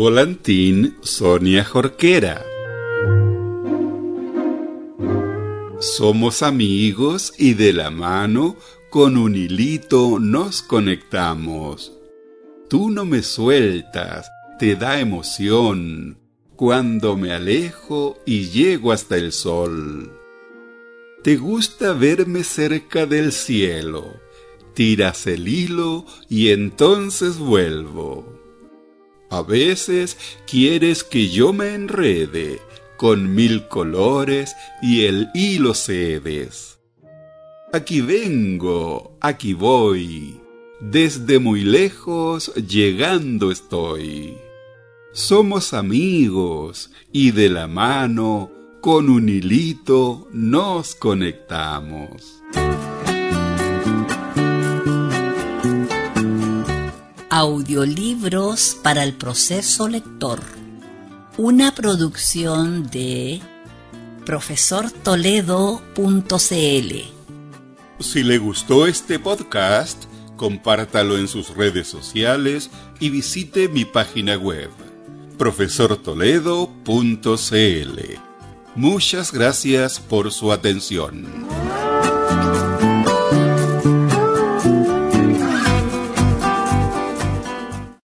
Volantín Sonia Jorquera. Somos amigos y de la mano con un hilito nos conectamos. Tú no me sueltas, te da emoción cuando me alejo y llego hasta el sol. Te gusta verme cerca del cielo, tiras el hilo y entonces vuelvo. A veces quieres que yo me enrede con mil colores y el hilo cedes. Aquí vengo, aquí voy, desde muy lejos llegando estoy. Somos amigos y de la mano con un hilito nos conectamos. Audiolibros para el proceso lector. Una producción de profesortoledo.cl. Si le gustó este podcast, compártalo en sus redes sociales y visite mi página web profesortoledo.cl. Muchas gracias por su atención.